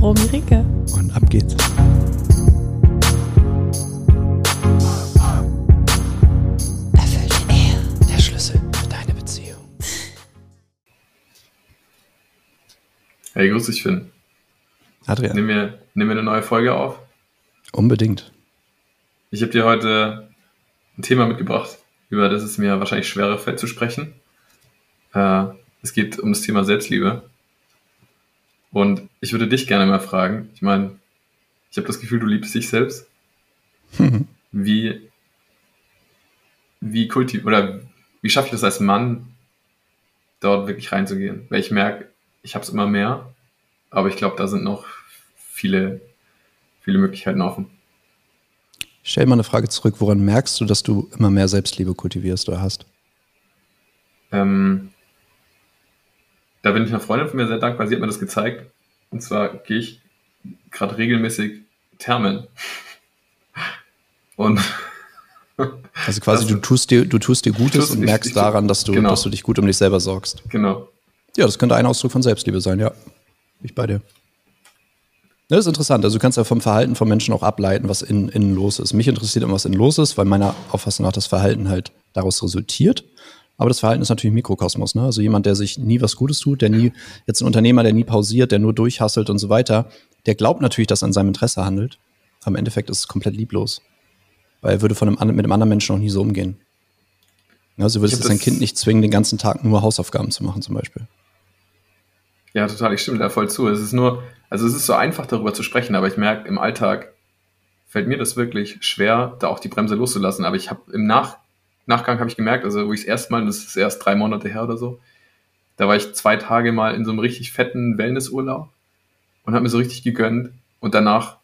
Romy Rike. Und ab geht's. Erfüllte Ehe, der Schlüssel für deine Beziehung. Hey, grüß dich, Finn. Adrian. Nimm mir, nimm mir eine neue Folge auf. Unbedingt. Ich habe dir heute ein Thema mitgebracht, über das es mir wahrscheinlich schwerer fällt zu sprechen. Äh, es geht um das Thema Selbstliebe. Und ich würde dich gerne mal fragen, ich meine, ich habe das Gefühl, du liebst dich selbst. Wie, wie kultiv oder wie schaffe ich das als Mann, dort wirklich reinzugehen? Weil ich merke, ich habe es immer mehr, aber ich glaube, da sind noch viele, viele Möglichkeiten offen. Stell mal eine Frage zurück, woran merkst du, dass du immer mehr Selbstliebe kultivierst oder hast? Ähm, da bin ich einer Freundin von mir sehr dankbar, sie hat mir das gezeigt. Und zwar gehe ich gerade regelmäßig Thermen. Und also quasi du tust dir, du tust dir Gutes tust, und merkst ich, ich, daran, dass du, genau. dass du dich gut um dich selber sorgst. Genau. Ja, das könnte ein Ausdruck von Selbstliebe sein, ja. Ich bei dir. Das ist interessant. Also du kannst ja vom Verhalten von Menschen auch ableiten, was innen, innen los ist. Mich interessiert immer, was innen los ist, weil meiner Auffassung nach das Verhalten halt daraus resultiert. Aber das Verhalten ist natürlich Mikrokosmos. Ne? Also jemand, der sich nie was Gutes tut, der nie, jetzt ein Unternehmer, der nie pausiert, der nur durchhasselt und so weiter, der glaubt natürlich, dass er in seinem Interesse handelt. Aber im Endeffekt ist es komplett lieblos. Weil er würde von einem, mit einem anderen Menschen noch nie so umgehen. Also du würdest sein Kind nicht zwingen, den ganzen Tag nur Hausaufgaben zu machen, zum Beispiel. Ja, total, ich stimme da voll zu. Es ist nur, also es ist so einfach darüber zu sprechen, aber ich merke, im Alltag fällt mir das wirklich schwer, da auch die Bremse loszulassen. Aber ich habe im Nach Nachgang habe ich gemerkt, also wo ich es erstmal, das ist erst drei Monate her oder so, da war ich zwei Tage mal in so einem richtig fetten Wellnessurlaub und habe mir so richtig gegönnt und danach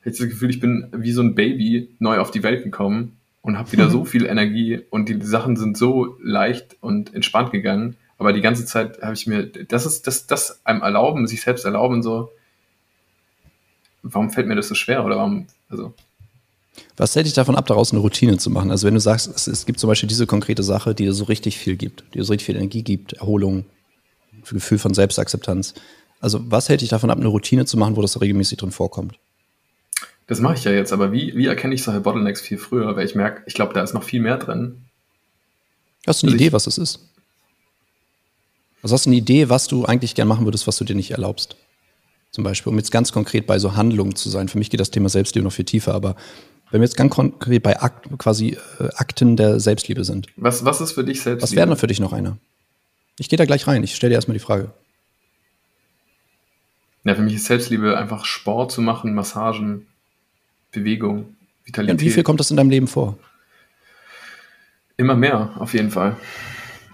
hatte ich das Gefühl, ich bin wie so ein Baby neu auf die Welt gekommen und habe wieder so viel Energie und die Sachen sind so leicht und entspannt gegangen. Aber die ganze Zeit habe ich mir, das ist das, das einem erlauben, sich selbst erlauben, so, warum fällt mir das so schwer oder warum, also was hält dich davon ab, daraus eine Routine zu machen? Also wenn du sagst, es, es, gibt zum Beispiel diese konkrete Sache, die dir so richtig viel gibt, die dir so richtig viel Energie gibt, Erholung, Gefühl von Selbstakzeptanz. Also was hält dich davon ab, eine Routine zu machen, wo das regelmäßig drin vorkommt? Das mache ich ja jetzt, aber wie, wie erkenne ich solche Bottlenecks viel früher? Weil ich merke, ich glaube, da ist noch viel mehr drin. Hast du eine also Idee, was es ist? Also hast du eine Idee, was du eigentlich gern machen würdest, was du dir nicht erlaubst? Zum Beispiel, um jetzt ganz konkret bei so Handlungen zu sein. Für mich geht das Thema Selbstliebe noch viel tiefer, aber wenn wir jetzt ganz konkret bei Akt, quasi äh, Akten der Selbstliebe sind. Was, was ist für dich Selbstliebe? Was wäre denn für dich noch einer? Ich gehe da gleich rein. Ich stelle dir erstmal die Frage. Ja, für mich ist Selbstliebe einfach Sport zu machen, Massagen, Bewegung, Vitalität. Ja, und wie viel kommt das in deinem Leben vor? Immer mehr, auf jeden Fall.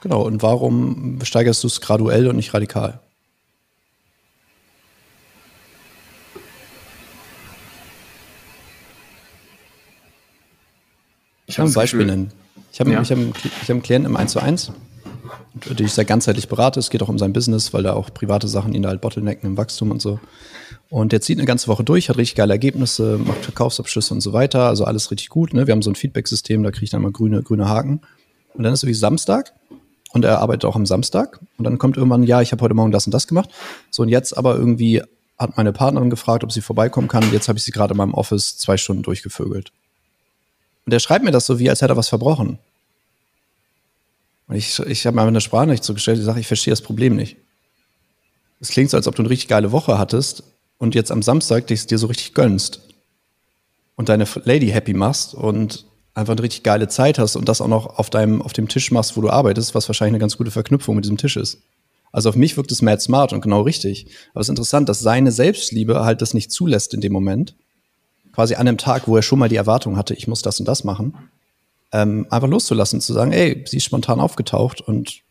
Genau. Und warum steigerst du es graduell und nicht radikal? Ich kann ein Beispiel nennen. Ich habe ja. ich hab, ich hab einen Klienten im 1 zu 1, den ich sehr ganzheitlich berate. Es geht auch um sein Business, weil da auch private Sachen ihn da halt bottlenecken im Wachstum und so. Und der zieht eine ganze Woche durch, hat richtig geile Ergebnisse, macht Verkaufsabschlüsse und so weiter. Also alles richtig gut. Ne? Wir haben so ein Feedback-System, da kriege ich dann mal grüne, grüne Haken. Und dann ist es wie Samstag und er arbeitet auch am Samstag. Und dann kommt irgendwann, ja, ich habe heute Morgen das und das gemacht. So, und jetzt aber irgendwie hat meine Partnerin gefragt, ob sie vorbeikommen kann. Jetzt habe ich sie gerade in meinem Office zwei Stunden durchgevögelt. Und der schreibt mir das so, wie als hätte er was verbrochen. Und ich, ich habe mir eine Sprachnachricht zugestellt, die sage, ich verstehe das Problem nicht. Es klingt so, als ob du eine richtig geile Woche hattest und jetzt am Samstag dich dir so richtig gönnst und deine Lady happy machst und einfach eine richtig geile Zeit hast und das auch noch auf deinem, auf dem Tisch machst, wo du arbeitest, was wahrscheinlich eine ganz gute Verknüpfung mit diesem Tisch ist. Also auf mich wirkt es mad smart und genau richtig. Aber es ist interessant, dass seine Selbstliebe halt das nicht zulässt in dem Moment quasi an einem Tag, wo er schon mal die Erwartung hatte, ich muss das und das machen, ähm, einfach loszulassen, zu sagen, ey, sie ist spontan aufgetaucht und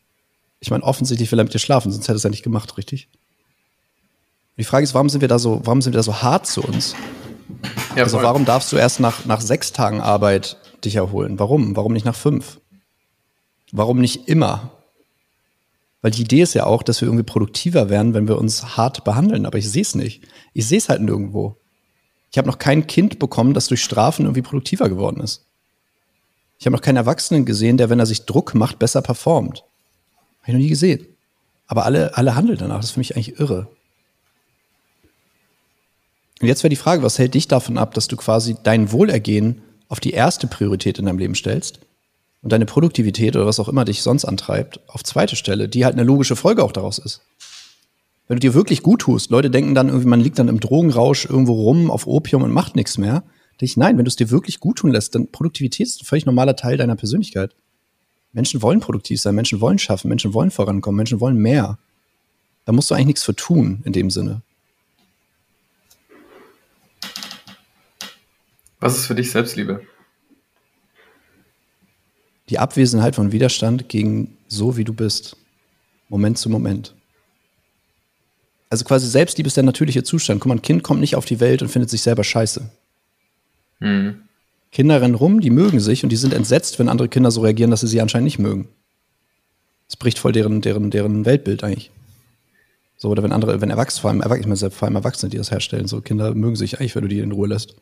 ich meine, offensichtlich will er mit dir schlafen, sonst hätte er es ja nicht gemacht, richtig? Die Frage ist, warum sind wir da so, warum sind wir da so hart zu uns? Ja, also warum darfst du erst nach, nach sechs Tagen Arbeit dich erholen? Warum? Warum nicht nach fünf? Warum nicht immer? Weil die Idee ist ja auch, dass wir irgendwie produktiver werden, wenn wir uns hart behandeln. Aber ich sehe es nicht. Ich sehe es halt nirgendwo. Ich habe noch kein Kind bekommen, das durch Strafen irgendwie produktiver geworden ist. Ich habe noch keinen Erwachsenen gesehen, der, wenn er sich Druck macht, besser performt. Habe ich noch nie gesehen. Aber alle, alle handeln danach. Das ist für mich eigentlich irre. Und jetzt wäre die Frage, was hält dich davon ab, dass du quasi dein Wohlergehen auf die erste Priorität in deinem Leben stellst und deine Produktivität oder was auch immer dich sonst antreibt auf zweite Stelle, die halt eine logische Folge auch daraus ist. Wenn du dir wirklich gut tust, Leute denken dann irgendwie, man liegt dann im Drogenrausch irgendwo rum auf Opium und macht nichts mehr. Ich, nein, wenn du es dir wirklich gut tun lässt, dann Produktivität ist ein völlig normaler Teil deiner Persönlichkeit. Menschen wollen produktiv sein, Menschen wollen schaffen, Menschen wollen vorankommen, Menschen wollen mehr. Da musst du eigentlich nichts für tun in dem Sinne. Was ist für dich Selbstliebe? Die Abwesenheit von Widerstand gegen so, wie du bist. Moment zu Moment. Also quasi Selbstliebe ist der natürliche Zustand. Guck mal, ein Kind kommt nicht auf die Welt und findet sich selber scheiße. Mhm. Kinder rennen rum, die mögen sich und die sind entsetzt, wenn andere Kinder so reagieren, dass sie sie anscheinend nicht mögen. Das bricht voll deren, deren, deren Weltbild eigentlich. So, oder wenn andere, wenn Erwachsene, vor allem, vor allem Erwachsene, die das herstellen, so Kinder mögen sich eigentlich, wenn du die in Ruhe lässt.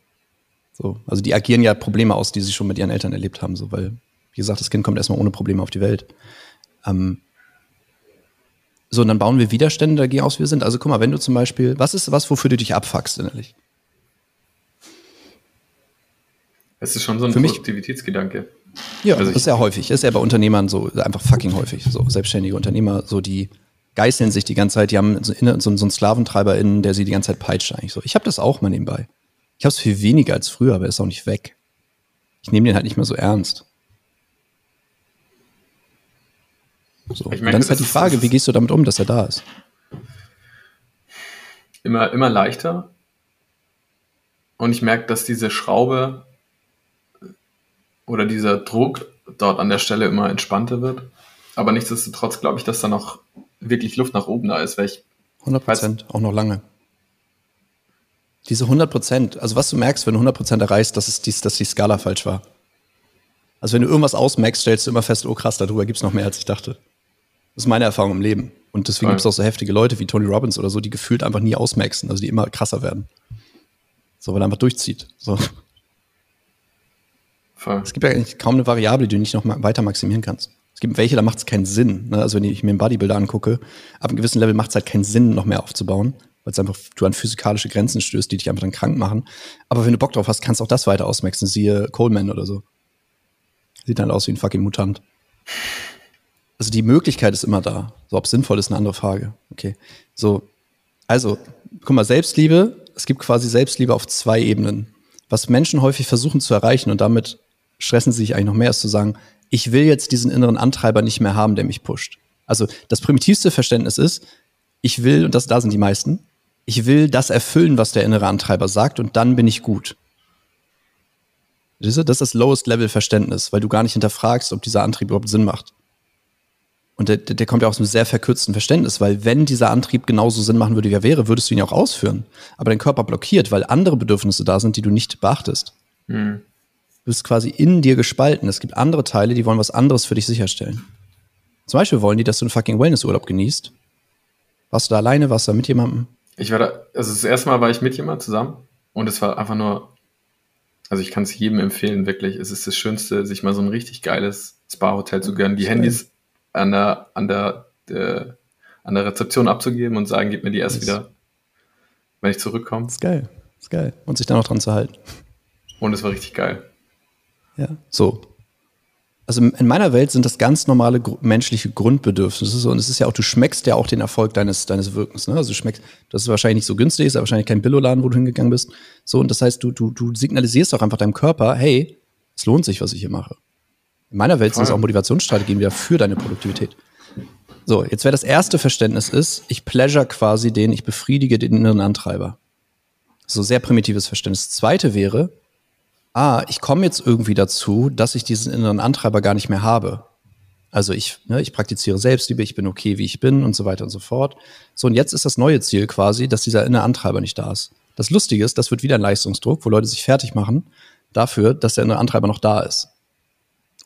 So, also die agieren ja Probleme aus, die sie schon mit ihren Eltern erlebt haben, so, weil, wie gesagt, das Kind kommt erstmal ohne Probleme auf die Welt. Ähm, so, und dann bauen wir Widerstände dagegen aus, wie wir sind. Also guck mal, wenn du zum Beispiel, was ist was, wofür du dich abfuckst innerlich? Es ist schon so ein Für Produktivitätsgedanke. Ja, also das ist ja häufig. Das ist ja bei Unternehmern so einfach fucking häufig. So selbstständige Unternehmer, so die geißeln sich die ganze Zeit, die haben so, so, einen Sklaventreiber innen, der sie die ganze Zeit peitscht eigentlich so. Ich habe das auch mal nebenbei. Ich habe es viel weniger als früher, aber er ist auch nicht weg. Ich nehme den halt nicht mehr so ernst. So. Ich merke, dann ist halt die Frage, wie gehst du damit um, dass er da ist? Immer, immer leichter. Und ich merke, dass diese Schraube oder dieser Druck dort an der Stelle immer entspannter wird. Aber nichtsdestotrotz glaube ich, dass da noch wirklich Luft nach oben da ist, weil ich 100 Prozent, auch noch lange. Diese 100 Prozent, also was du merkst, wenn du 100 Prozent erreichst, dass, es dies, dass die Skala falsch war. Also wenn du irgendwas ausmerkst, stellst du immer fest, oh krass, darüber gibt es noch mehr, als ich dachte. Das ist meine Erfahrung im Leben. Und deswegen gibt es auch so heftige Leute wie Tony Robbins oder so, die gefühlt einfach nie ausmaxen, also die immer krasser werden. So, weil er einfach durchzieht. So. Voll. Es gibt ja eigentlich kaum eine Variable, die du nicht noch weiter maximieren kannst. Es gibt welche, da macht es keinen Sinn. Ne? Also wenn ich mir einen Bodybuilder angucke, ab einem gewissen Level macht es halt keinen Sinn, noch mehr aufzubauen, weil es einfach du an physikalische Grenzen stößt, die dich einfach dann krank machen. Aber wenn du Bock drauf hast, kannst du auch das weiter ausmaxen. Siehe Coleman oder so. Sieht dann aus wie ein fucking Mutant also die Möglichkeit ist immer da. So, ob sinnvoll ist, eine andere Frage. Okay. So, also, guck mal, Selbstliebe, es gibt quasi Selbstliebe auf zwei Ebenen. Was Menschen häufig versuchen zu erreichen und damit stressen sie sich eigentlich noch mehr, ist zu sagen, ich will jetzt diesen inneren Antreiber nicht mehr haben, der mich pusht. Also das primitivste Verständnis ist, ich will, und das, da sind die meisten, ich will das erfüllen, was der innere Antreiber sagt, und dann bin ich gut. Das ist das Lowest Level Verständnis, weil du gar nicht hinterfragst, ob dieser Antrieb überhaupt Sinn macht. Und der, der kommt ja aus einem sehr verkürzten Verständnis, weil wenn dieser Antrieb genauso Sinn machen würde, wie er wäre, würdest du ihn ja auch ausführen. Aber dein Körper blockiert, weil andere Bedürfnisse da sind, die du nicht beachtest. Hm. Du bist quasi in dir gespalten. Es gibt andere Teile, die wollen was anderes für dich sicherstellen. Zum Beispiel wollen die, dass du einen fucking Wellnessurlaub genießt. Warst du da alleine? Warst du da mit jemandem? Ich war da, also das erste Mal war ich mit jemandem zusammen und es war einfach nur, also ich kann es jedem empfehlen, wirklich. Es ist das Schönste, sich mal so ein richtig geiles Spa-Hotel zu gönnen. Die Handys an der, an der, äh, an der Rezeption abzugeben und sagen, gib mir die erst wieder, wenn ich zurückkomme. Das ist geil. Das ist geil. Und sich da noch dran zu halten. Und es war richtig geil. Ja, so. Also in meiner Welt sind das ganz normale menschliche Grundbedürfnisse. Und es ist ja auch, du schmeckst ja auch den Erfolg deines, deines Wirkens. Ne? Also du schmeckst, das ist wahrscheinlich nicht so günstig, ist ja wahrscheinlich kein Billoladen, wo du hingegangen bist. So, und das heißt, du, du, du signalisierst auch einfach deinem Körper, hey, es lohnt sich, was ich hier mache. In meiner Welt sind es auch Motivationsstrategien wieder für deine Produktivität. So, jetzt wäre das erste Verständnis ist, ich pleasure quasi den, ich befriedige den inneren Antreiber. So sehr primitives Verständnis. Das zweite wäre, ah, ich komme jetzt irgendwie dazu, dass ich diesen inneren Antreiber gar nicht mehr habe. Also ich, ne, ich praktiziere Selbstliebe, ich bin okay, wie ich bin und so weiter und so fort. So, und jetzt ist das neue Ziel quasi, dass dieser innere Antreiber nicht da ist. Das Lustige ist, das wird wieder ein Leistungsdruck, wo Leute sich fertig machen dafür, dass der innere Antreiber noch da ist.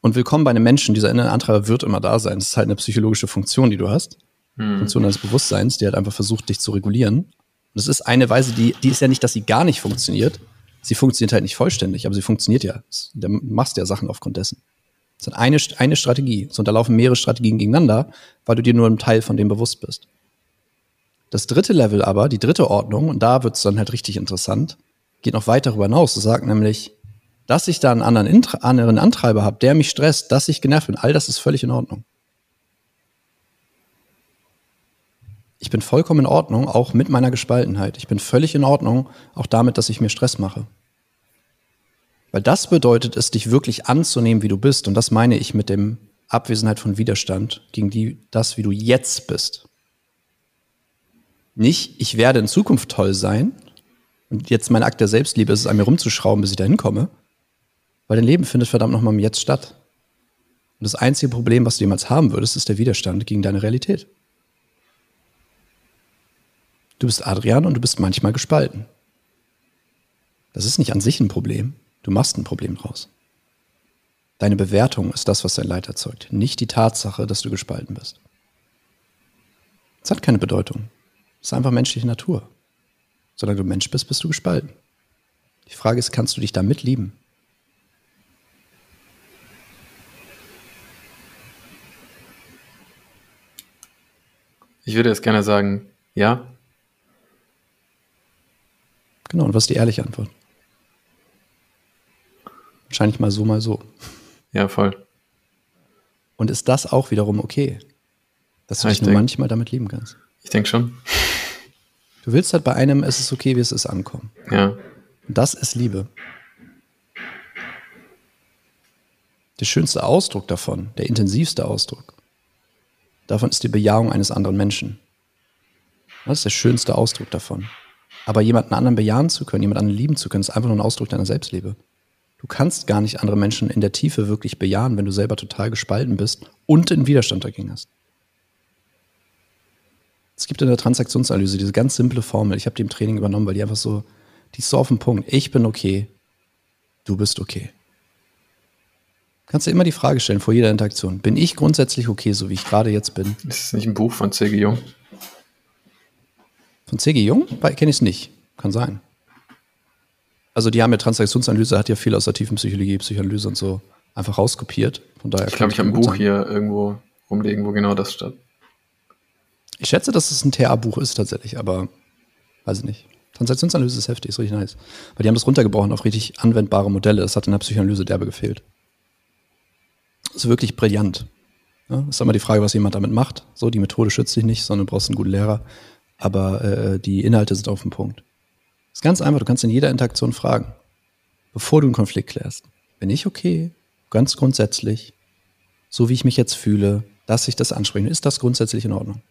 Und willkommen bei einem Menschen, dieser innere Antreiber wird immer da sein. Das ist halt eine psychologische Funktion, die du hast. Hm. Funktion deines Bewusstseins, die halt einfach versucht, dich zu regulieren. Und das ist eine Weise, die, die ist ja nicht, dass sie gar nicht funktioniert. Sie funktioniert halt nicht vollständig, aber sie funktioniert ja. Du machst ja Sachen aufgrund dessen. Das ist eine, eine Strategie. So, und da laufen mehrere Strategien gegeneinander, weil du dir nur einem Teil von dem bewusst bist. Das dritte Level aber, die dritte Ordnung, und da wird es dann halt richtig interessant, geht noch weiter darüber hinaus. Es sagt nämlich, dass ich da einen anderen, Intra anderen Antreiber habe, der mich stresst, dass ich genervt bin, all das ist völlig in Ordnung. Ich bin vollkommen in Ordnung, auch mit meiner Gespaltenheit. Ich bin völlig in Ordnung, auch damit, dass ich mir Stress mache. Weil das bedeutet es, dich wirklich anzunehmen, wie du bist. Und das meine ich mit dem Abwesenheit von Widerstand gegen die, das, wie du jetzt bist. Nicht, ich werde in Zukunft toll sein und jetzt mein Akt der Selbstliebe ist es, an mir rumzuschrauben, bis ich dahin komme. Weil dein Leben findet verdammt nochmal im Jetzt statt. Und das einzige Problem, was du jemals haben würdest, ist der Widerstand gegen deine Realität. Du bist Adrian und du bist manchmal gespalten. Das ist nicht an sich ein Problem. Du machst ein Problem draus. Deine Bewertung ist das, was dein Leid erzeugt, nicht die Tatsache, dass du gespalten bist. Es hat keine Bedeutung. Es ist einfach menschliche Natur. Solange du Mensch bist, bist du gespalten. Die Frage ist, kannst du dich damit lieben? Ich würde jetzt gerne sagen, ja. Genau, und was ist die ehrliche Antwort? Wahrscheinlich mal so, mal so. Ja, voll. Und ist das auch wiederum okay? Dass du ja, dich nur denk, manchmal damit lieben kannst? Ich denke schon. Du willst halt bei einem, es ist okay, wie es ist, ankommen. Ja. Und das ist Liebe. Der schönste Ausdruck davon, der intensivste Ausdruck, davon ist die Bejahung eines anderen Menschen. Das ist der schönste Ausdruck davon. Aber jemanden anderen bejahen zu können, jemanden anderen lieben zu können, ist einfach nur ein Ausdruck deiner Selbstliebe. Du kannst gar nicht andere Menschen in der Tiefe wirklich bejahen, wenn du selber total gespalten bist und in Widerstand dagegen hast. Es gibt in der Transaktionsanalyse diese ganz simple Formel. Ich habe die im Training übernommen, weil die einfach so, die ist so auf den Punkt. Ich bin okay. Du bist okay. Kannst du immer die Frage stellen vor jeder Interaktion. Bin ich grundsätzlich okay, so wie ich gerade jetzt bin? Ist das nicht ein Buch von C.G. Jung? Von C.G. Jung? Kenne ich es nicht. Kann sein. Also die haben ja Transaktionsanalyse, hat ja viel aus der tiefen Psychologie, Psychoanalyse und so einfach rauskopiert. Von daher ich glaube, ich habe ein Buch sein. hier irgendwo rumlegen, wo genau das steht. Ich schätze, dass es ein TA-Buch ist tatsächlich, aber weiß ich nicht. Transaktionsanalyse ist heftig, ist richtig nice. Weil die haben das runtergebrochen auf richtig anwendbare Modelle. Das hat in der Psychoanalyse derbe gefehlt. Ist wirklich brillant. Ja, ist immer die Frage, was jemand damit macht. So, die Methode schützt dich nicht, sondern du brauchst einen guten Lehrer. Aber äh, die Inhalte sind auf dem Punkt. Ist ganz einfach, du kannst in jeder Interaktion fragen, bevor du einen Konflikt klärst. Bin ich okay? Ganz grundsätzlich. So wie ich mich jetzt fühle, dass ich das anspreche. Ist das grundsätzlich in Ordnung?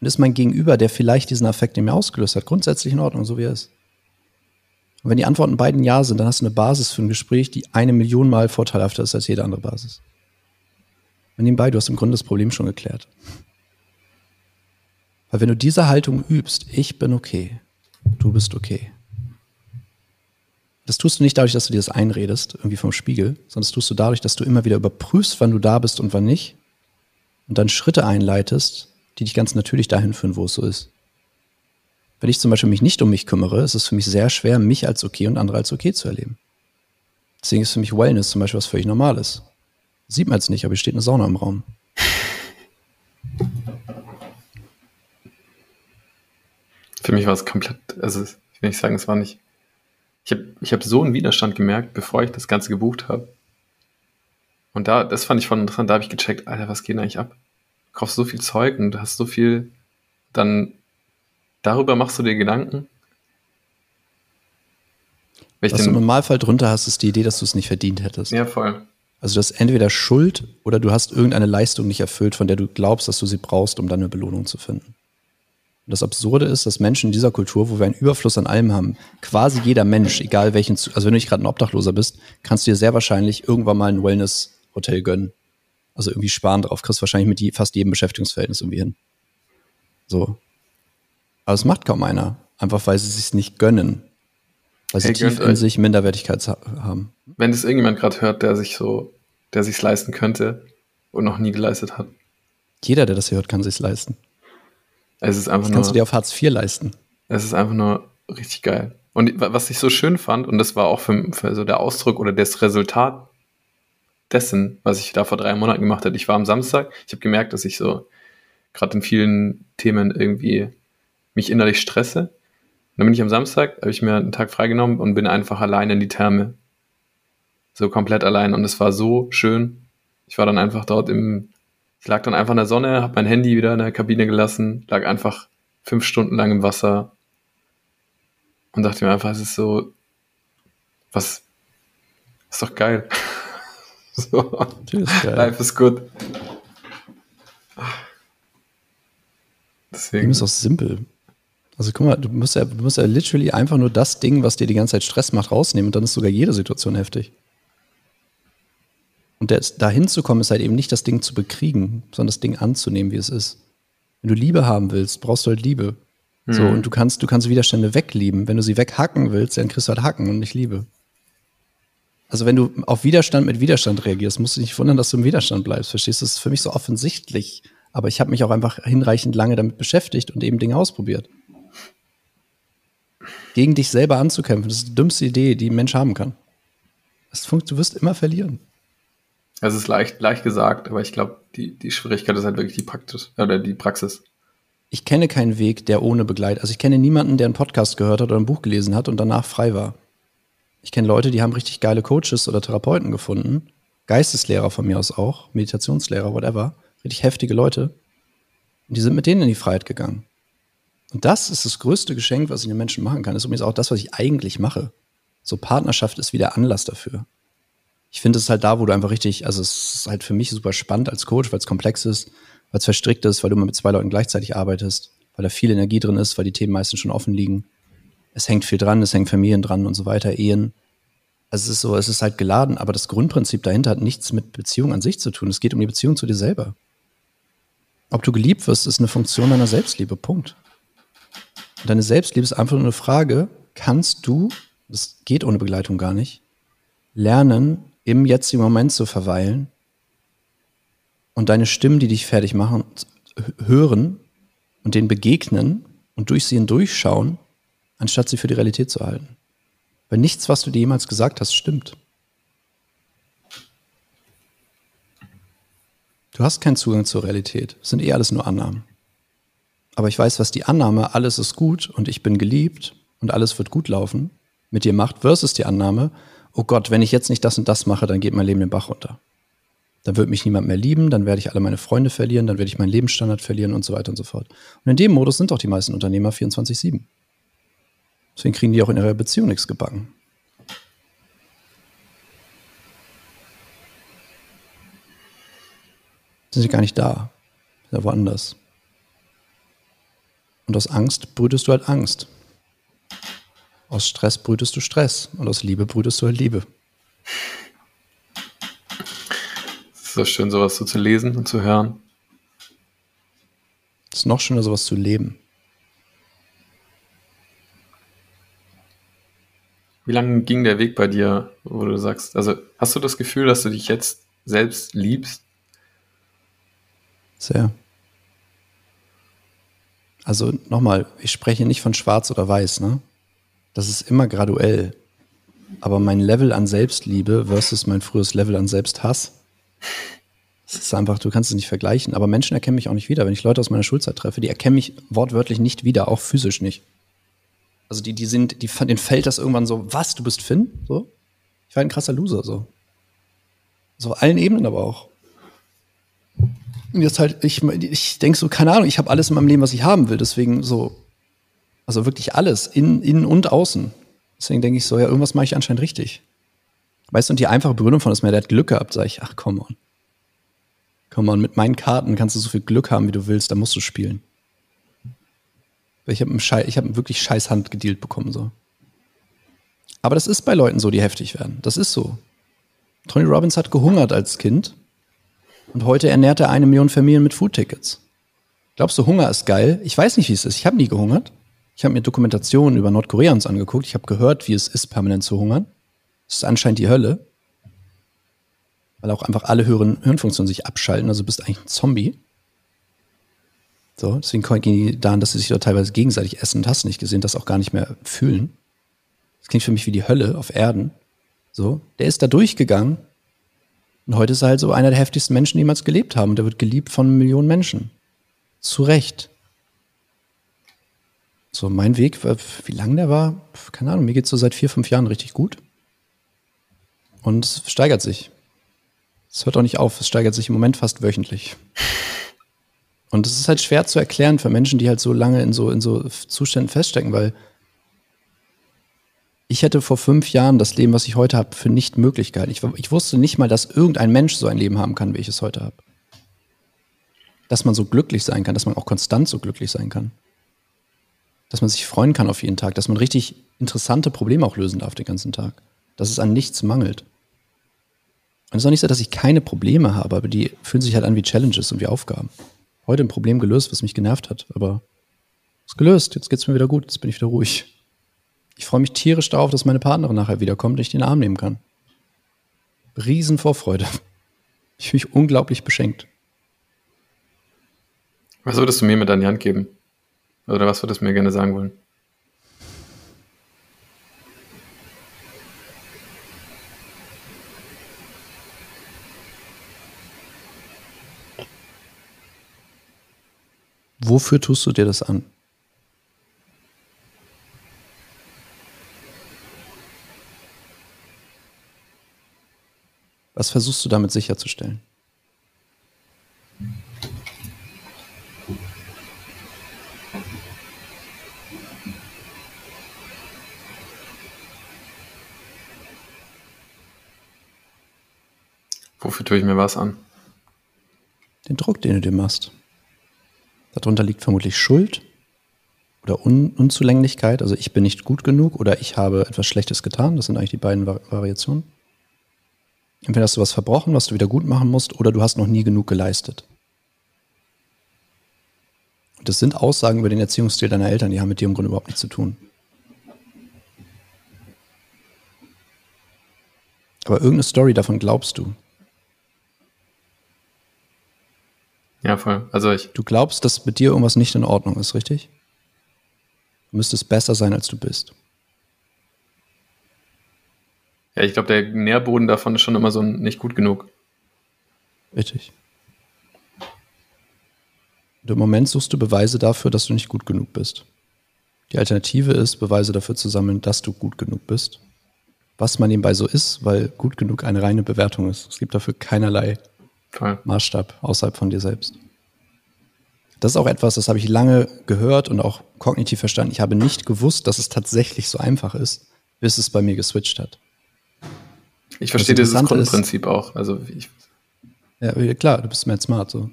Und ist mein Gegenüber, der vielleicht diesen Affekt in mir ausgelöst hat, grundsätzlich in Ordnung, so wie er ist? Und wenn die Antworten beiden Ja sind, dann hast du eine Basis für ein Gespräch, die eine Million Mal vorteilhafter ist als jede andere Basis. Und nebenbei, du hast im Grunde das Problem schon geklärt. Weil wenn du diese Haltung übst, ich bin okay, du bist okay. Das tust du nicht dadurch, dass du dir das einredest, irgendwie vom Spiegel, sondern das tust du dadurch, dass du immer wieder überprüfst, wann du da bist und wann nicht. Und dann Schritte einleitest, die dich ganz natürlich dahin führen, wo es so ist. Wenn ich zum Beispiel mich nicht um mich kümmere, ist es für mich sehr schwer, mich als okay und andere als okay zu erleben. Deswegen ist für mich Wellness zum Beispiel was völlig Normales. Sieht man jetzt nicht, aber hier steht eine Sauna im Raum. Für mich war es komplett, also ich will nicht sagen, es war nicht. Ich habe ich hab so einen Widerstand gemerkt, bevor ich das Ganze gebucht habe. Und da, das fand ich voll interessant, da habe ich gecheckt, Alter, was geht denn eigentlich ab? Du kaufst so viel Zeug und hast so viel, dann darüber machst du dir Gedanken. Was du im Normalfall drunter hast, ist die Idee, dass du es nicht verdient hättest. Ja, voll. Also du hast entweder Schuld oder du hast irgendeine Leistung nicht erfüllt, von der du glaubst, dass du sie brauchst, um dann eine Belohnung zu finden. Und das Absurde ist, dass Menschen in dieser Kultur, wo wir einen Überfluss an allem haben, quasi jeder Mensch, egal welchen, also wenn du nicht gerade ein Obdachloser bist, kannst du dir sehr wahrscheinlich irgendwann mal ein Wellness-Hotel gönnen. Also irgendwie sparen drauf, kriegst wahrscheinlich mit fast jedem Beschäftigungsverhältnis irgendwie hin. So. Aber es macht kaum einer. Einfach weil sie es sich nicht gönnen. Weil sie hey, tief in sich Minderwertigkeit haben. Wenn es irgendjemand gerade hört, der sich so, der sich's leisten könnte und noch nie geleistet hat. Jeder, der das hier hört, kann sich's leisten. Es ist einfach das kannst nur, du dir auf Hartz IV leisten. Es ist einfach nur richtig geil. Und was ich so schön fand, und das war auch für, für so der Ausdruck oder das Resultat dessen, was ich da vor drei Monaten gemacht habe. Ich war am Samstag, ich habe gemerkt, dass ich so gerade in vielen Themen irgendwie mich innerlich stresse. Und dann bin ich am Samstag, habe ich mir einen Tag freigenommen und bin einfach allein in die Therme. So komplett allein. Und es war so schön. Ich war dann einfach dort im, ich lag dann einfach in der Sonne, habe mein Handy wieder in der Kabine gelassen, lag einfach fünf Stunden lang im Wasser und dachte mir einfach, es ist so, was, ist doch geil. so. Ist geil. Life is good. Deswegen. Leben ist auch simpel. Also guck mal, du musst, ja, du musst ja literally einfach nur das Ding, was dir die ganze Zeit Stress macht, rausnehmen und dann ist sogar jede Situation heftig. Und da hinzukommen ist halt eben nicht das Ding zu bekriegen, sondern das Ding anzunehmen, wie es ist. Wenn du Liebe haben willst, brauchst du halt Liebe. Mhm. So, und du kannst, du kannst Widerstände weglieben. Wenn du sie weghacken willst, dann kriegst du halt Hacken und nicht Liebe. Also wenn du auf Widerstand mit Widerstand reagierst, musst du dich nicht wundern, dass du im Widerstand bleibst. Verstehst du? Das ist für mich so offensichtlich. Aber ich habe mich auch einfach hinreichend lange damit beschäftigt und eben Dinge ausprobiert. Gegen dich selber anzukämpfen, das ist die dümmste Idee, die ein Mensch haben kann. du wirst immer verlieren. Es ist leicht, leicht gesagt, aber ich glaube, die, die Schwierigkeit ist halt wirklich die Praxis oder die Praxis. Ich kenne keinen Weg, der ohne Begleit. Also ich kenne niemanden, der einen Podcast gehört hat oder ein Buch gelesen hat und danach frei war. Ich kenne Leute, die haben richtig geile Coaches oder Therapeuten gefunden. Geisteslehrer von mir aus auch, Meditationslehrer, whatever. Richtig heftige Leute. Und die sind mit denen in die Freiheit gegangen. Und das ist das größte Geschenk, was ich den Menschen machen kann. Das ist übrigens auch das, was ich eigentlich mache. So Partnerschaft ist wieder Anlass dafür. Ich finde, es halt da, wo du einfach richtig, also es ist halt für mich super spannend als Coach, weil es komplex ist, weil es verstrickt ist, weil du mal mit zwei Leuten gleichzeitig arbeitest, weil da viel Energie drin ist, weil die Themen meistens schon offen liegen es hängt viel dran, es hängen Familien dran und so weiter, Ehen. Also es ist so, es ist halt geladen, aber das Grundprinzip dahinter hat nichts mit Beziehung an sich zu tun. Es geht um die Beziehung zu dir selber. Ob du geliebt wirst, ist eine Funktion deiner Selbstliebe. Punkt. Und deine Selbstliebe ist einfach nur eine Frage, kannst du, das geht ohne Begleitung gar nicht, lernen, im jetzigen Moment zu verweilen und deine Stimmen, die dich fertig machen, hören und denen begegnen und durch sie hindurchschauen anstatt sie für die Realität zu halten. Weil nichts, was du dir jemals gesagt hast, stimmt. Du hast keinen Zugang zur Realität. Das sind eh alles nur Annahmen. Aber ich weiß, was die Annahme, alles ist gut und ich bin geliebt und alles wird gut laufen, mit dir macht, versus die Annahme, oh Gott, wenn ich jetzt nicht das und das mache, dann geht mein Leben den Bach runter. Dann wird mich niemand mehr lieben, dann werde ich alle meine Freunde verlieren, dann werde ich meinen Lebensstandard verlieren und so weiter und so fort. Und in dem Modus sind auch die meisten Unternehmer 24-7. Deswegen kriegen die auch in ihrer Beziehung nichts gebacken. Sind sie gar nicht da. Ja woanders. Und aus Angst brütest du halt Angst. Aus Stress brütest du Stress. Und aus Liebe brütest du halt Liebe. Es ist so schön, sowas so zu lesen und zu hören. Es ist noch schöner, sowas zu leben. Wie lange ging der Weg bei dir, wo du sagst, also hast du das Gefühl, dass du dich jetzt selbst liebst? Sehr. Also nochmal, ich spreche nicht von schwarz oder weiß, ne? Das ist immer graduell. Aber mein Level an Selbstliebe versus mein frühes Level an Selbsthass, das ist einfach, du kannst es nicht vergleichen. Aber Menschen erkennen mich auch nicht wieder. Wenn ich Leute aus meiner Schulzeit treffe, die erkennen mich wortwörtlich nicht wieder, auch physisch nicht. Also die, die sind, die, denen fällt das irgendwann so, was, du bist Finn? So? Ich war ein krasser Loser, so. So auf allen Ebenen aber auch. Und jetzt halt, ich, ich denke so, keine Ahnung, ich habe alles in meinem Leben, was ich haben will, deswegen so, also wirklich alles, innen, innen und außen. Deswegen denke ich so, ja, irgendwas mache ich anscheinend richtig. Weißt du, und die einfache Begründung von ist mir, der hat Glück gehabt, sage ich, ach, komm on. Komm on, mit meinen Karten kannst du so viel Glück haben, wie du willst, da musst du spielen. Ich habe hab wirklich scheiß Hand gedealt bekommen. So. Aber das ist bei Leuten so, die heftig werden. Das ist so. Tony Robbins hat gehungert als Kind Und heute ernährt er eine Million Familien mit Foodtickets. Glaubst du, Hunger ist geil? Ich weiß nicht, wie es ist. Ich habe nie gehungert. Ich habe mir Dokumentationen über Nordkorea uns angeguckt. Ich habe gehört, wie es ist, permanent zu hungern. Es ist anscheinend die Hölle. Weil auch einfach alle Hirn Hirnfunktionen sich abschalten. Also bist eigentlich ein Zombie. So, deswegen gehen die daran, dass sie sich da teilweise gegenseitig essen und hast nicht gesehen, das auch gar nicht mehr fühlen. Das klingt für mich wie die Hölle auf Erden. So, der ist da durchgegangen. Und heute ist er halt so einer der heftigsten Menschen, die jemals gelebt haben. Und der wird geliebt von Millionen Menschen. Zu Recht. So, mein Weg, wie lang der war, keine Ahnung, mir geht es so seit vier, fünf Jahren richtig gut. Und es steigert sich. Es hört auch nicht auf, es steigert sich im Moment fast wöchentlich. Und es ist halt schwer zu erklären für Menschen, die halt so lange in so, in so Zuständen feststecken, weil ich hätte vor fünf Jahren das Leben, was ich heute habe, für nicht möglich gehalten. Ich, ich wusste nicht mal, dass irgendein Mensch so ein Leben haben kann, wie ich es heute habe. Dass man so glücklich sein kann, dass man auch konstant so glücklich sein kann. Dass man sich freuen kann auf jeden Tag, dass man richtig interessante Probleme auch lösen darf den ganzen Tag. Dass es an nichts mangelt. Und es ist auch nicht so, dass ich keine Probleme habe, aber die fühlen sich halt an wie Challenges und wie Aufgaben. Heute ein Problem gelöst, was mich genervt hat, aber ist gelöst. Jetzt geht's mir wieder gut, jetzt bin ich wieder ruhig. Ich freue mich tierisch darauf, dass meine Partnerin nachher wiederkommt und ich den Arm nehmen kann. Riesenvorfreude. Ich fühle mich unglaublich beschenkt. Was würdest du mir mit an die Hand geben? Oder was würdest du mir gerne sagen wollen? Wofür tust du dir das an? Was versuchst du damit sicherzustellen? Wofür tue ich mir was an? Den Druck, den du dir machst. Darunter liegt vermutlich Schuld oder Un Unzulänglichkeit. Also ich bin nicht gut genug oder ich habe etwas Schlechtes getan. Das sind eigentlich die beiden Vari Variationen. Entweder hast du was verbrochen, was du wieder gut machen musst, oder du hast noch nie genug geleistet. Und das sind Aussagen über den Erziehungsstil deiner Eltern, die haben mit dir im Grunde überhaupt nichts zu tun. Aber irgendeine Story davon glaubst du. Ja, voll. Also ich. Du glaubst, dass mit dir irgendwas nicht in Ordnung ist, richtig? Du müsstest besser sein, als du bist. Ja, ich glaube, der Nährboden davon ist schon immer so nicht gut genug. Richtig. Und im Moment suchst du Beweise dafür, dass du nicht gut genug bist. Die Alternative ist, Beweise dafür zu sammeln, dass du gut genug bist. Was man nebenbei so ist, weil gut genug eine reine Bewertung ist. Es gibt dafür keinerlei Voll. Maßstab außerhalb von dir selbst. Das ist auch etwas, das habe ich lange gehört und auch kognitiv verstanden. Ich habe nicht gewusst, dass es tatsächlich so einfach ist, bis es bei mir geswitcht hat. Ich verstehe dieses Grundprinzip ist, auch. Also ich, ja, klar, du bist mehr smart so.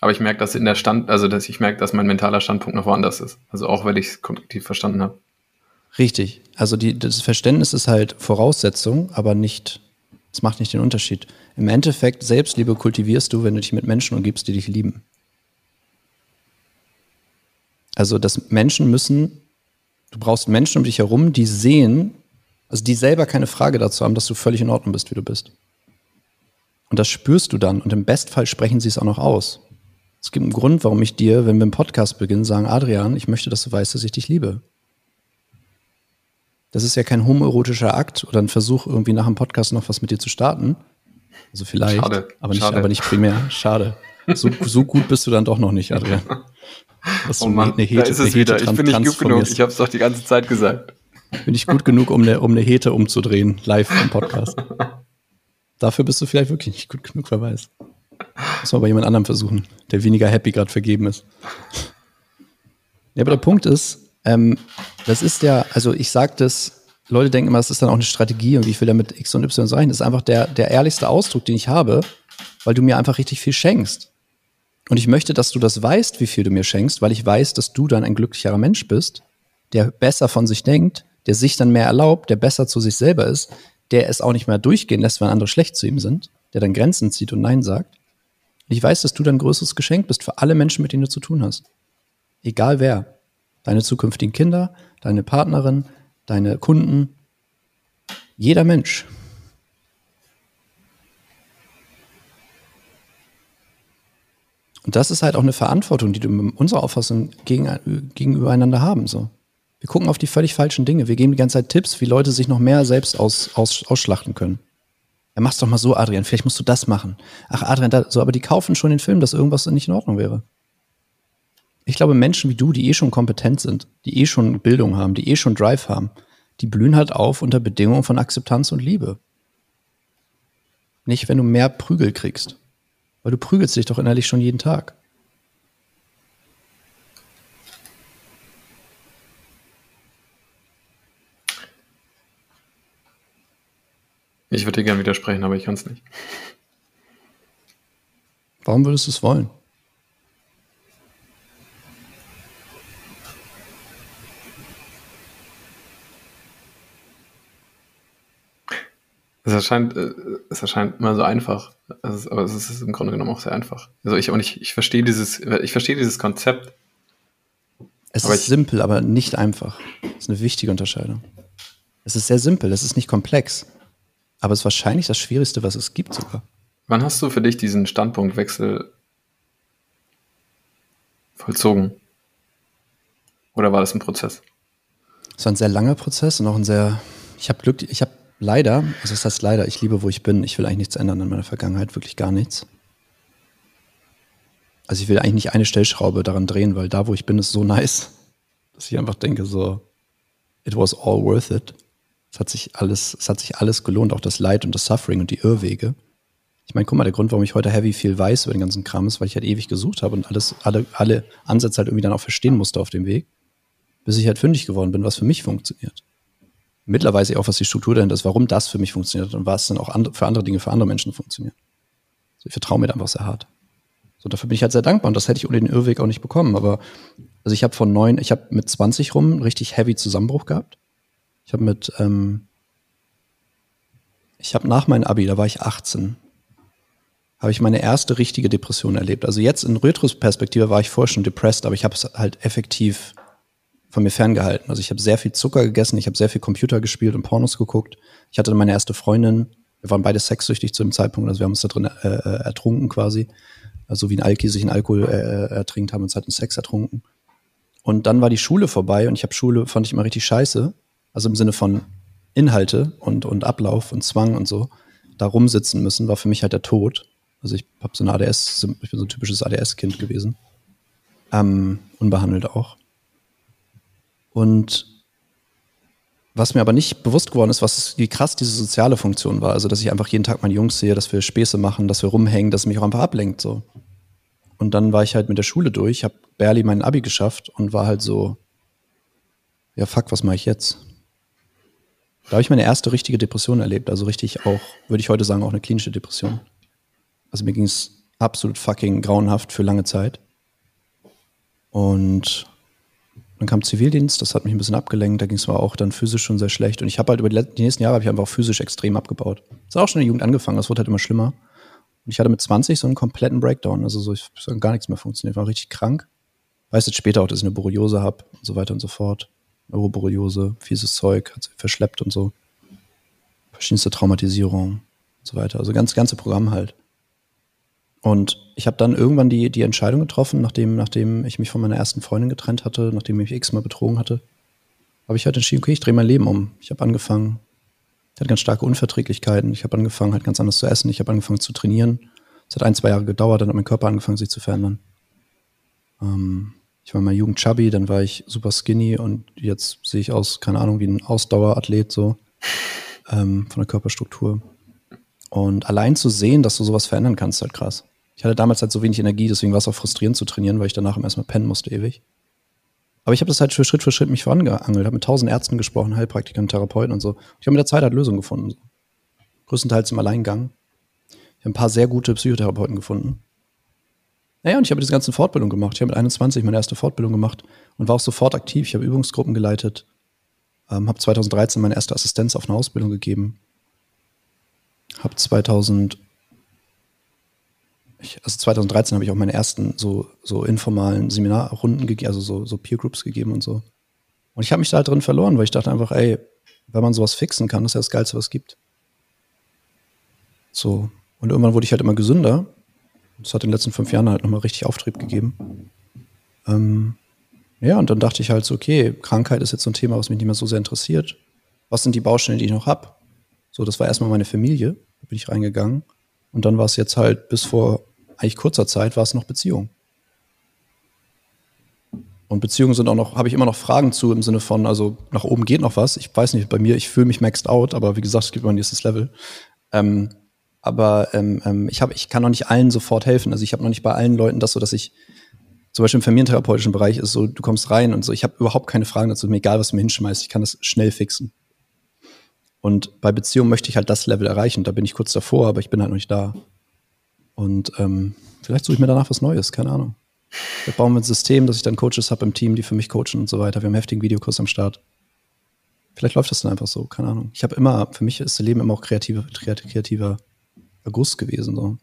Aber ich merke, dass in der Stand, also dass ich merke, dass mein mentaler Standpunkt noch woanders ist. Also auch, weil ich es kognitiv verstanden habe. Richtig. Also die, das Verständnis ist halt Voraussetzung, aber nicht, es macht nicht den Unterschied. Im Endeffekt, Selbstliebe kultivierst du, wenn du dich mit Menschen umgibst, die dich lieben. Also, dass Menschen müssen, du brauchst Menschen um dich herum, die sehen, also die selber keine Frage dazu haben, dass du völlig in Ordnung bist, wie du bist. Und das spürst du dann. Und im Bestfall sprechen sie es auch noch aus. Es gibt einen Grund, warum ich dir, wenn wir im Podcast beginnen, sagen, Adrian, ich möchte, dass du weißt, dass ich dich liebe. Das ist ja kein homoerotischer Akt oder ein Versuch, irgendwie nach dem Podcast noch was mit dir zu starten. Also vielleicht, Schade. Aber, nicht, Schade. aber nicht primär. Schade. So, so gut bist du dann doch noch nicht, Adrian. oh Mann, eine Hete, da ist es wieder. Ich bin nicht gut genug. Ich habe es doch die ganze Zeit gesagt. Bin ich gut genug, um eine, um eine Hete umzudrehen, live im Podcast. Dafür bist du vielleicht wirklich nicht gut genug, wer weiß. Muss man bei jemand anderem versuchen, der weniger happy gerade vergeben ist. Ja, aber der Punkt ist, ähm, das ist ja, also ich sage das, Leute denken immer, das ist dann auch eine Strategie und wie viel damit X und Y sein. Das ist einfach der, der ehrlichste Ausdruck, den ich habe, weil du mir einfach richtig viel schenkst. Und ich möchte, dass du das weißt, wie viel du mir schenkst, weil ich weiß, dass du dann ein glücklicherer Mensch bist, der besser von sich denkt, der sich dann mehr erlaubt, der besser zu sich selber ist, der es auch nicht mehr durchgehen lässt, wenn andere schlecht zu ihm sind, der dann Grenzen zieht und Nein sagt. Und ich weiß, dass du dein größeres Geschenk bist für alle Menschen, mit denen du zu tun hast. Egal wer. Deine zukünftigen Kinder, deine Partnerin, deine Kunden. Jeder Mensch. Und das ist halt auch eine Verantwortung, die du mit unserer Auffassung gegen, gegenübereinander haben. So. Wir gucken auf die völlig falschen Dinge. Wir geben die ganze Zeit Tipps, wie Leute sich noch mehr selbst aus, aus, ausschlachten können. Ja, mach's doch mal so, Adrian, vielleicht musst du das machen. Ach, Adrian, da, so, aber die kaufen schon den Film, dass irgendwas nicht in Ordnung wäre. Ich glaube, Menschen wie du, die eh schon kompetent sind, die eh schon Bildung haben, die eh schon Drive haben, die blühen halt auf unter Bedingungen von Akzeptanz und Liebe. Nicht, wenn du mehr Prügel kriegst. Weil du prügelst dich doch innerlich schon jeden Tag. Ich würde dir gerne widersprechen, aber ich kann es nicht. Warum würdest du es wollen? Es erscheint, äh, es erscheint immer so einfach, ist, aber es ist im Grunde genommen auch sehr einfach. Also ich, und ich, ich verstehe dieses, ich verstehe dieses Konzept. Es ist ich, simpel, aber nicht einfach. Das ist eine wichtige Unterscheidung. Es ist sehr simpel, es ist nicht komplex. Aber es ist wahrscheinlich das Schwierigste, was es gibt sogar. Wann hast du für dich diesen Standpunktwechsel vollzogen? Oder war das ein Prozess? Es war ein sehr langer Prozess und auch ein sehr, ich habe Glück, ich habe leider, also das heißt leider, ich liebe, wo ich bin. Ich will eigentlich nichts ändern in meiner Vergangenheit, wirklich gar nichts. Also ich will eigentlich nicht eine Stellschraube daran drehen, weil da, wo ich bin, ist so nice, dass ich einfach denke so, it was all worth it. Es hat sich alles, es hat sich alles gelohnt, auch das Leid und das Suffering und die Irrwege. Ich meine, guck mal, der Grund, warum ich heute heavy viel weiß über den ganzen Kram ist, weil ich halt ewig gesucht habe und alles, alle, alle Ansätze halt irgendwie dann auch verstehen musste auf dem Weg, bis ich halt fündig geworden bin, was für mich funktioniert mittlerweile auch, was die Struktur dahinter ist, warum das für mich funktioniert und was dann auch für andere Dinge für andere Menschen funktioniert. Also ich vertraue mir da einfach sehr hart. So, dafür bin ich halt sehr dankbar und das hätte ich ohne den Irrweg auch nicht bekommen. Aber also ich habe von neun, ich habe mit 20 rum einen richtig heavy Zusammenbruch gehabt. Ich habe mit, ähm, ich habe nach meinem Abi, da war ich 18, habe ich meine erste richtige Depression erlebt. Also jetzt in Retrospektive war ich vorher schon depressed, aber ich habe es halt effektiv von mir ferngehalten. Also ich habe sehr viel Zucker gegessen, ich habe sehr viel Computer gespielt und Pornos geguckt. Ich hatte meine erste Freundin, wir waren beide sexsüchtig zu dem Zeitpunkt, also wir haben uns da drin äh, äh ertrunken quasi. Also wie ein Alki sich in Alkohol äh, äh, ertrinkt, haben uns halt in Sex ertrunken. Und dann war die Schule vorbei und ich habe Schule, fand ich immer richtig scheiße. Also im Sinne von Inhalte und, und Ablauf und Zwang und so. Da rumsitzen müssen, war für mich halt der Tod. Also ich habe so eine ADS, ich bin so ein typisches ADS-Kind gewesen. Ähm, unbehandelt auch. Und was mir aber nicht bewusst geworden ist, was, wie krass diese soziale Funktion war. Also, dass ich einfach jeden Tag meine Jungs sehe, dass wir Späße machen, dass wir rumhängen, dass es mich auch einfach ablenkt, so. Und dann war ich halt mit der Schule durch, habe barely meinen Abi geschafft und war halt so, ja fuck, was mache ich jetzt? Da habe ich meine erste richtige Depression erlebt, also richtig auch, würde ich heute sagen, auch eine klinische Depression. Also mir ging es absolut fucking grauenhaft für lange Zeit. Und dann kam Zivildienst, das hat mich ein bisschen abgelenkt, da ging es mir auch dann physisch schon sehr schlecht. Und ich habe halt über die, nächsten Jahre habe ich einfach physisch extrem abgebaut. Das hat auch schon in der Jugend angefangen, das wurde halt immer schlimmer. Und ich hatte mit 20 so einen kompletten Breakdown. Also so, ich gar nichts mehr funktioniert, war richtig krank. Weiß jetzt später auch, dass ich eine Borreliose habe und so weiter und so fort. Neuroborreliose, fieses Zeug, hat sie verschleppt und so. Verschiedenste Traumatisierungen und so weiter. Also ganz ganze Programm halt. Und ich habe dann irgendwann die, die Entscheidung getroffen, nachdem, nachdem ich mich von meiner ersten Freundin getrennt hatte, nachdem ich x-mal betrogen hatte, habe ich halt entschieden, okay, ich drehe mein Leben um. Ich habe angefangen, ich hatte ganz starke Unverträglichkeiten, ich habe angefangen, halt ganz anders zu essen, ich habe angefangen zu trainieren. Es hat ein, zwei Jahre gedauert, dann hat mein Körper angefangen, sich zu verändern. Ähm, ich war in meiner Jugend chubby, dann war ich super skinny und jetzt sehe ich aus, keine Ahnung, wie ein Ausdauerathlet so ähm, von der Körperstruktur. Und allein zu sehen, dass du sowas verändern kannst, ist halt krass. Ich hatte damals halt so wenig Energie, deswegen war es auch frustrierend zu trainieren, weil ich danach immer erstmal pennen musste ewig. Aber ich habe das halt für Schritt für Schritt mich vorangeangelt, habe mit tausend Ärzten gesprochen, Heilpraktikern, Therapeuten und so. Ich habe mit der Zeit halt Lösungen gefunden. Größtenteils im Alleingang. Ich habe ein paar sehr gute Psychotherapeuten gefunden. Naja, und ich habe diese ganzen Fortbildungen gemacht. Ich habe mit 21 meine erste Fortbildung gemacht und war auch sofort aktiv. Ich habe Übungsgruppen geleitet, ähm, habe 2013 meine erste Assistenz auf eine Ausbildung gegeben, habe 2000, ich, also 2013 habe ich auch meine ersten so, so informalen Seminarrunden gegeben, also so, so Peer Groups gegeben und so. Und ich habe mich da halt drin verloren, weil ich dachte einfach, ey, wenn man sowas fixen kann, das ist ja das Geilste, was es gibt. So. Und irgendwann wurde ich halt immer gesünder. Das hat in den letzten fünf Jahren halt nochmal richtig Auftrieb gegeben. Ähm, ja, und dann dachte ich halt so, okay, Krankheit ist jetzt so ein Thema, was mich nicht mehr so sehr interessiert. Was sind die Baustellen, die ich noch habe? So, das war erstmal meine Familie, da bin ich reingegangen. Und dann war es jetzt halt bis vor eigentlich kurzer Zeit, war es noch Beziehung. Und Beziehungen sind auch noch, habe ich immer noch Fragen zu im Sinne von, also nach oben geht noch was. Ich weiß nicht, bei mir, ich fühle mich maxed out, aber wie gesagt, es gibt immer ein nächstes Level. Ähm, aber ähm, ähm, ich, hab, ich kann noch nicht allen sofort helfen. Also ich habe noch nicht bei allen Leuten das so, dass ich zum Beispiel im familientherapeutischen Bereich ist so, du kommst rein und so, ich habe überhaupt keine Fragen dazu, mir egal, was du mir hinschmeißt, ich kann das schnell fixen. Und bei Beziehungen möchte ich halt das Level erreichen. Da bin ich kurz davor, aber ich bin halt noch nicht da. Und ähm, vielleicht suche ich mir danach was Neues, keine Ahnung. Wir bauen ein System, dass ich dann Coaches habe im Team, die für mich coachen und so weiter. Wir haben einen heftigen Videokurs am Start. Vielleicht läuft das dann einfach so, keine Ahnung. Ich habe immer, für mich ist das Leben immer auch kreative, kreativer August gewesen. So.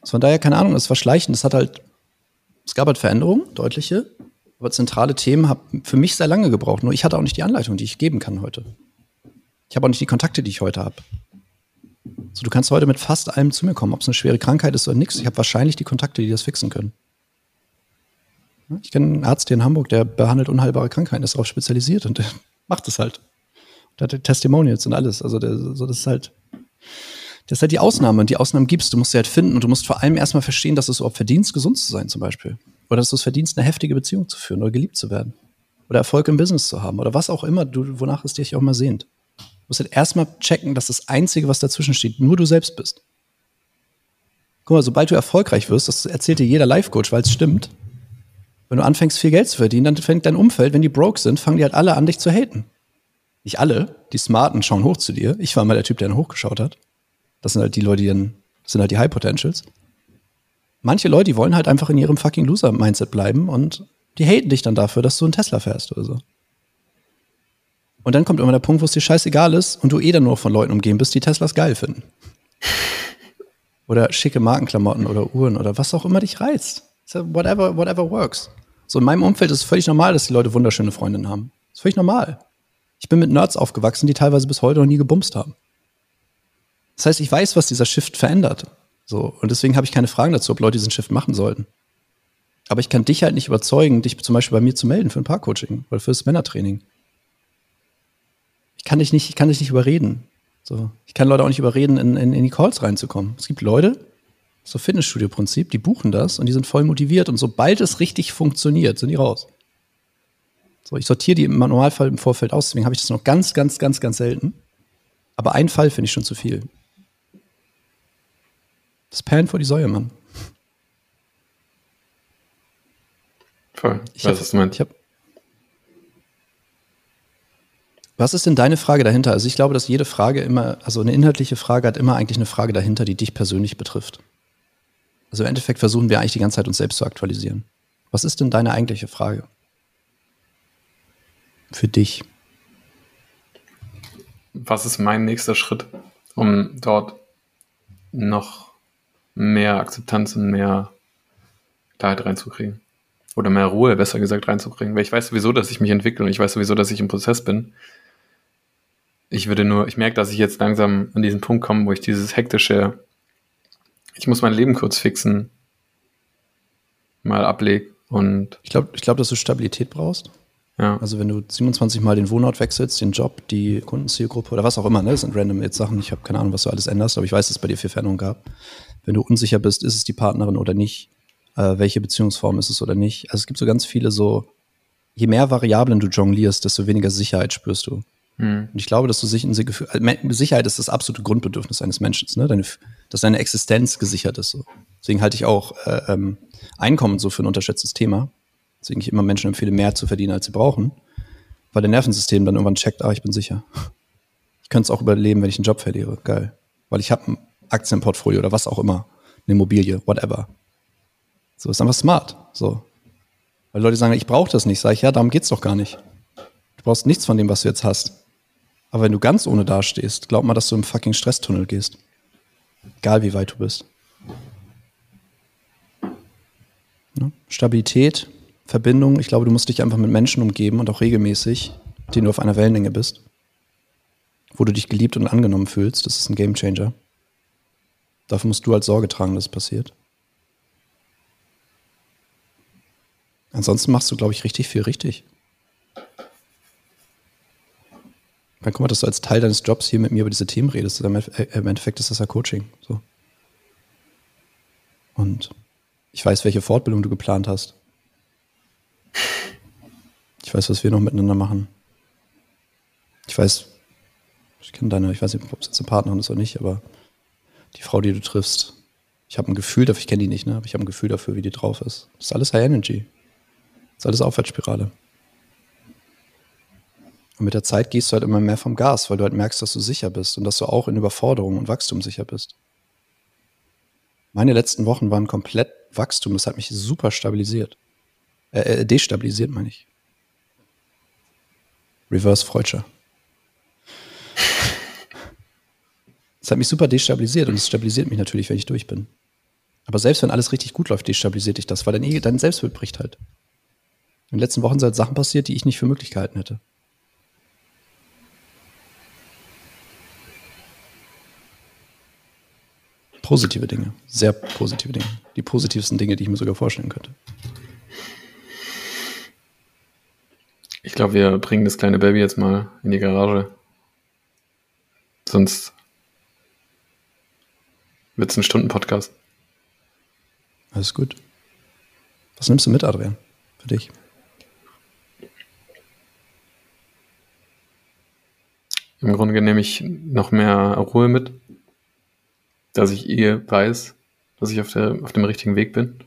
Also von daher, keine Ahnung, es war schleichend. Es hat halt, es gab halt Veränderungen, deutliche, aber zentrale Themen haben für mich sehr lange gebraucht. Nur ich hatte auch nicht die Anleitung, die ich geben kann heute. Ich habe auch nicht die Kontakte, die ich heute habe. So, du kannst heute mit fast allem zu mir kommen, ob es eine schwere Krankheit ist oder nichts. Ich habe wahrscheinlich die Kontakte, die das fixen können. Ich kenne einen Arzt hier in Hamburg, der behandelt unheilbare Krankheiten, ist darauf spezialisiert und der macht es halt. Der hat Testimonials und alles. Also der, so, das ist halt, das ist halt die Ausnahme und die Ausnahmen gibst. Du musst sie halt finden und du musst vor allem erstmal verstehen, dass du es überhaupt verdienst, gesund zu sein zum Beispiel. Oder dass du es verdienst, eine heftige Beziehung zu führen oder geliebt zu werden. Oder Erfolg im Business zu haben oder was auch immer, du, wonach es dich auch mal sehnt musst halt erstmal checken, dass das Einzige, was dazwischen steht, nur du selbst bist. Guck mal, sobald du erfolgreich wirst, das erzählt dir jeder Life-Coach, weil es stimmt, wenn du anfängst, viel Geld zu verdienen, dann fängt dein Umfeld, wenn die broke sind, fangen die halt alle an, dich zu haten. Nicht alle, die Smarten schauen hoch zu dir. Ich war mal der Typ, der dann hochgeschaut hat. Das sind halt die Leute, die dann, sind halt die High Potentials. Manche Leute, die wollen halt einfach in ihrem fucking Loser-Mindset bleiben und die haten dich dann dafür, dass du einen Tesla fährst oder so. Und dann kommt immer der Punkt, wo es dir scheißegal ist und du eh dann nur von Leuten umgeben bist, die Teslas geil finden. Oder schicke Markenklamotten oder Uhren oder was auch immer dich reizt. Whatever, whatever works. So in meinem Umfeld ist es völlig normal, dass die Leute wunderschöne Freundinnen haben. Das ist völlig normal. Ich bin mit Nerds aufgewachsen, die teilweise bis heute noch nie gebumst haben. Das heißt, ich weiß, was dieser Shift verändert. So, und deswegen habe ich keine Fragen dazu, ob Leute diesen Shift machen sollten. Aber ich kann dich halt nicht überzeugen, dich zum Beispiel bei mir zu melden für ein Paar-Coaching oder fürs Männertraining ich kann dich nicht, ich kann dich nicht überreden. So, ich kann Leute auch nicht überreden, in, in, in die Calls reinzukommen. Es gibt Leute, so Fitnessstudio-Prinzip, die buchen das und die sind voll motiviert und sobald es richtig funktioniert, sind die raus. So, ich sortiere die im Normalfall im Vorfeld aus, deswegen habe ich das noch ganz, ganz, ganz, ganz selten. Aber ein Fall finde ich schon zu viel. Das Pan vor die Säue, Mann. Voll. Ich habe hab, Was ist denn deine Frage dahinter? Also ich glaube, dass jede Frage immer, also eine inhaltliche Frage hat immer eigentlich eine Frage dahinter, die dich persönlich betrifft. Also im Endeffekt versuchen wir eigentlich die ganze Zeit uns selbst zu aktualisieren. Was ist denn deine eigentliche Frage? Für dich. Was ist mein nächster Schritt, um dort noch mehr Akzeptanz und mehr Klarheit reinzukriegen? Oder mehr Ruhe, besser gesagt, reinzukriegen. Weil ich weiß sowieso, dass ich mich entwickle und ich weiß sowieso, dass ich im Prozess bin. Ich würde nur, ich merke, dass ich jetzt langsam an diesen Punkt komme, wo ich dieses hektische, ich muss mein Leben kurz fixen, mal ablege und. Ich glaube, ich glaub, dass du Stabilität brauchst. Ja. Also wenn du 27 Mal den Wohnort wechselst, den Job, die Kundenzielgruppe oder was auch immer, ne? das sind random jetzt Sachen, ich habe keine Ahnung, was du alles änderst, aber ich weiß, dass es bei dir viel Veränderungen gab. Wenn du unsicher bist, ist es die Partnerin oder nicht, äh, welche Beziehungsform ist es oder nicht. Also es gibt so ganz viele so, je mehr Variablen du jonglierst, desto weniger Sicherheit spürst du. Mhm. Und ich glaube, dass du sich in äh, Sicherheit ist das absolute Grundbedürfnis eines Menschen, ne? Deine, dass deine Existenz gesichert ist. So. Deswegen halte ich auch äh, ähm, Einkommen so für ein unterschätztes Thema. Deswegen ich immer Menschen empfehle, mehr zu verdienen, als sie brauchen, weil der Nervensystem dann irgendwann checkt, ah, ich bin sicher. Ich könnte es auch überleben, wenn ich einen Job verliere. Geil. Weil ich habe Aktienportfolio oder was auch immer, eine Immobilie, whatever. So ist einfach smart. So. Weil Leute sagen, ich brauche das nicht. Sag ich, ja, darum geht's doch gar nicht. Du brauchst nichts von dem, was du jetzt hast. Aber wenn du ganz ohne dastehst, glaub mal, dass du im fucking Stresstunnel gehst. Egal wie weit du bist. Ne? Stabilität, Verbindung. Ich glaube, du musst dich einfach mit Menschen umgeben und auch regelmäßig, denen du auf einer Wellenlänge bist. Wo du dich geliebt und angenommen fühlst. Das ist ein Gamechanger. Dafür musst du als Sorge tragen, dass es passiert. Ansonsten machst du, glaube ich, richtig viel richtig. Dann guck mal, dass du als Teil deines Jobs hier mit mir über diese Themen redest. Im Endeffekt ist das ja Coaching. So. Und ich weiß, welche Fortbildung du geplant hast. Ich weiß, was wir noch miteinander machen. Ich weiß, ich kenne deine, ich weiß nicht, ob es jetzt eine Partnerin ist oder nicht, aber die Frau, die du triffst, ich habe ein Gefühl dafür, ich kenne die nicht, ne? aber ich habe ein Gefühl dafür, wie die drauf ist. Das ist alles High Energy. Das ist alles Aufwärtsspirale. Und mit der Zeit gehst du halt immer mehr vom Gas, weil du halt merkst, dass du sicher bist und dass du auch in Überforderung und Wachstum sicher bist. Meine letzten Wochen waren komplett Wachstum. Das hat mich super stabilisiert. Äh, äh destabilisiert, meine ich. Reverse Freudscher. Es hat mich super destabilisiert und es stabilisiert mich natürlich, wenn ich durch bin. Aber selbst wenn alles richtig gut läuft, destabilisiert dich das, weil dein, dein Selbstbild bricht halt. In den letzten Wochen sind halt Sachen passiert, die ich nicht für möglich gehalten hätte. Positive Dinge, sehr positive Dinge. Die positivsten Dinge, die ich mir sogar vorstellen könnte. Ich glaube, wir bringen das kleine Baby jetzt mal in die Garage. Sonst wird es ein Stunden-Podcast. Alles gut. Was nimmst du mit, Adrian, für dich? Im Grunde nehme ich noch mehr Ruhe mit, dass ich eh weiß, dass ich auf, der, auf dem richtigen Weg bin.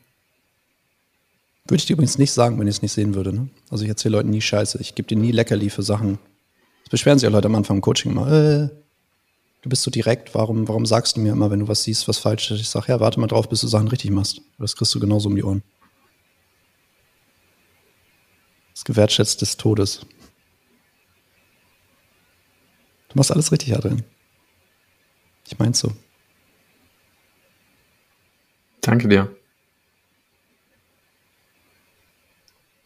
Würde ich dir übrigens nicht sagen, wenn ich es nicht sehen würde. Ne? Also ich erzähle Leuten nie Scheiße. Ich gebe dir nie Leckerli für Sachen. Das beschweren sich ja Leute am Anfang im Coaching immer. Äh, du bist so direkt, warum, warum sagst du mir immer, wenn du was siehst, was falsch ist? Ich sage, ja, warte mal drauf, bis du Sachen richtig machst. Das kriegst du genauso um die Ohren. Das gewertschätzt des Todes. Du machst alles richtig, Adrian. Ich mein's so. Danke dir.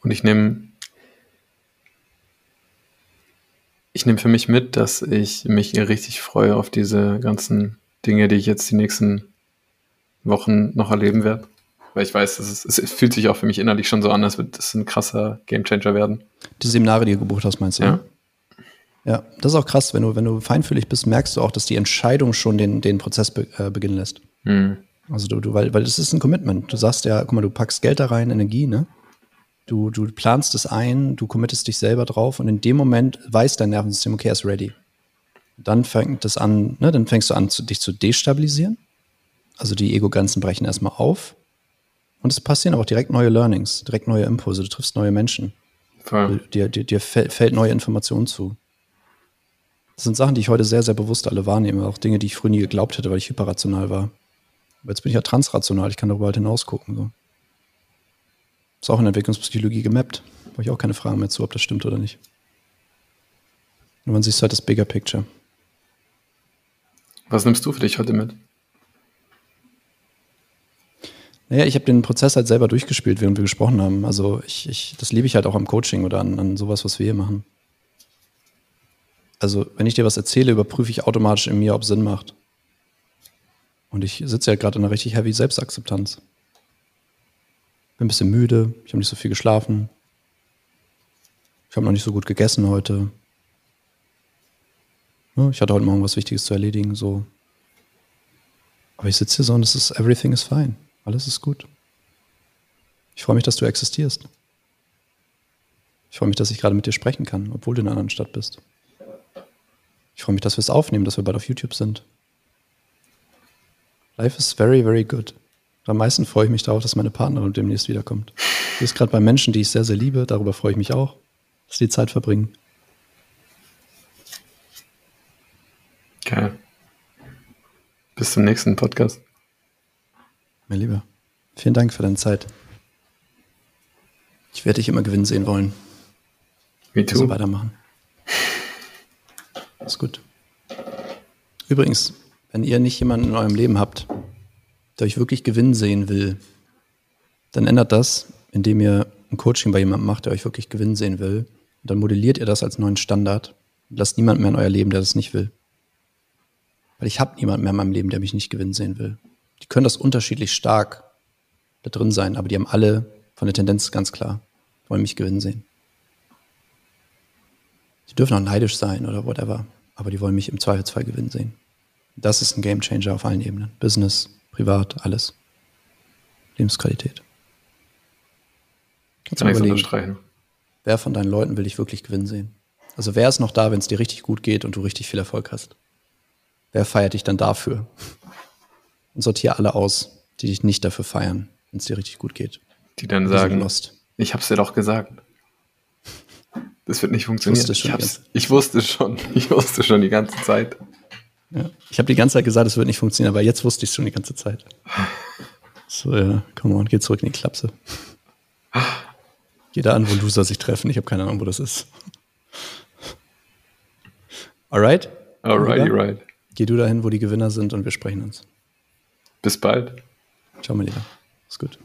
Und ich nehme ich nehme für mich mit, dass ich mich richtig freue auf diese ganzen Dinge, die ich jetzt die nächsten Wochen noch erleben werde. Weil ich weiß, es, ist, es fühlt sich auch für mich innerlich schon so an, als würde das ein krasser Gamechanger werden. Die Seminare, die du gebucht hast, meinst du? Ja. Ja, das ist auch krass. Wenn du, wenn du feinfühlig bist, merkst du auch, dass die Entscheidung schon den, den Prozess be, äh, beginnen lässt. Mhm. Also du, du, weil, weil das ist ein Commitment. Du sagst ja, guck mal, du packst Geld da rein, Energie, ne? Du, du planst es ein, du committest dich selber drauf und in dem Moment weiß dein Nervensystem, okay, er ist ready. Dann fängt das an, ne, dann fängst du an, dich zu destabilisieren. Also die Ego-Grenzen brechen erstmal auf. Und es passieren aber auch direkt neue Learnings, direkt neue Impulse, du triffst neue Menschen. Voll. Dir, dir, dir fällt neue Informationen zu. Das sind Sachen, die ich heute sehr, sehr bewusst alle wahrnehme. Auch Dinge, die ich früher nie geglaubt hätte, weil ich hyperrational war. Aber jetzt bin ich ja transrational, ich kann darüber halt hinausgucken. So. Ist auch in der Entwicklungspsychologie gemappt. Habe ich auch keine Fragen mehr zu, ob das stimmt oder nicht. Und man sieht halt das Bigger Picture. Was nimmst du für dich heute mit? Naja, ich habe den Prozess halt selber durchgespielt, während wir gesprochen haben. Also ich, ich, das liebe ich halt auch am Coaching oder an, an sowas, was wir hier machen. Also wenn ich dir was erzähle, überprüfe ich automatisch in mir, ob es Sinn macht. Und ich sitze ja gerade in einer richtig heavy Selbstakzeptanz. Bin ein bisschen müde, ich habe nicht so viel geschlafen. Ich habe noch nicht so gut gegessen heute. Ich hatte heute Morgen was Wichtiges zu erledigen, so. Aber ich sitze hier so und es ist, everything is fine. Alles ist gut. Ich freue mich, dass du existierst. Ich freue mich, dass ich gerade mit dir sprechen kann, obwohl du in einer anderen Stadt bist. Ich freue mich, dass wir es aufnehmen, dass wir bald auf YouTube sind. Life is very, very good. Am meisten freue ich mich darauf, dass meine Partnerin demnächst wiederkommt. Sie ist gerade bei Menschen, die ich sehr, sehr liebe. Darüber freue ich mich auch, dass die Zeit verbringen. Geil. Bis zum nächsten Podcast. Mein Lieber, vielen Dank für deine Zeit. Ich werde dich immer gewinnen sehen wollen. Wie du. Also weitermachen. Ist gut. Übrigens, wenn ihr nicht jemanden in eurem Leben habt, der euch wirklich Gewinn sehen will, dann ändert das, indem ihr ein Coaching bei jemandem macht, der euch wirklich Gewinn sehen will. Und dann modelliert ihr das als neuen Standard. Und lasst niemand mehr in euer Leben, der das nicht will. Weil ich habe niemanden mehr in meinem Leben, der mich nicht gewinnen sehen will. Die können das unterschiedlich stark da drin sein, aber die haben alle von der Tendenz ganz klar, wollen mich gewinnen sehen. Die dürfen auch neidisch sein oder whatever, aber die wollen mich im Zweifelsfall gewinnen sehen. Das ist ein Game Changer auf allen Ebenen. Business, privat, alles. Lebensqualität. Kannst du überlegen, wer von deinen Leuten will dich wirklich gewinnen sehen? Also wer ist noch da, wenn es dir richtig gut geht und du richtig viel Erfolg hast? Wer feiert dich dann dafür? Und sortiere alle aus, die dich nicht dafür feiern, wenn es dir richtig gut geht. Die dann sagen, ich hab's dir doch gesagt. Das wird nicht funktionieren. Ich wusste, schon, ich, ich wusste schon, ich wusste schon die ganze Zeit. Ja, ich habe die ganze Zeit gesagt, es wird nicht funktionieren, aber jetzt wusste ich es schon die ganze Zeit. So, ja, come on, geh zurück in die Klapse. Geh da an, wo Loser sich treffen. Ich habe keine Ahnung, wo das ist. Alright? Alrighty, right. Geh du dahin, wo die Gewinner sind und wir sprechen uns. Bis bald. Ciao, mein Lieber. Ist gut.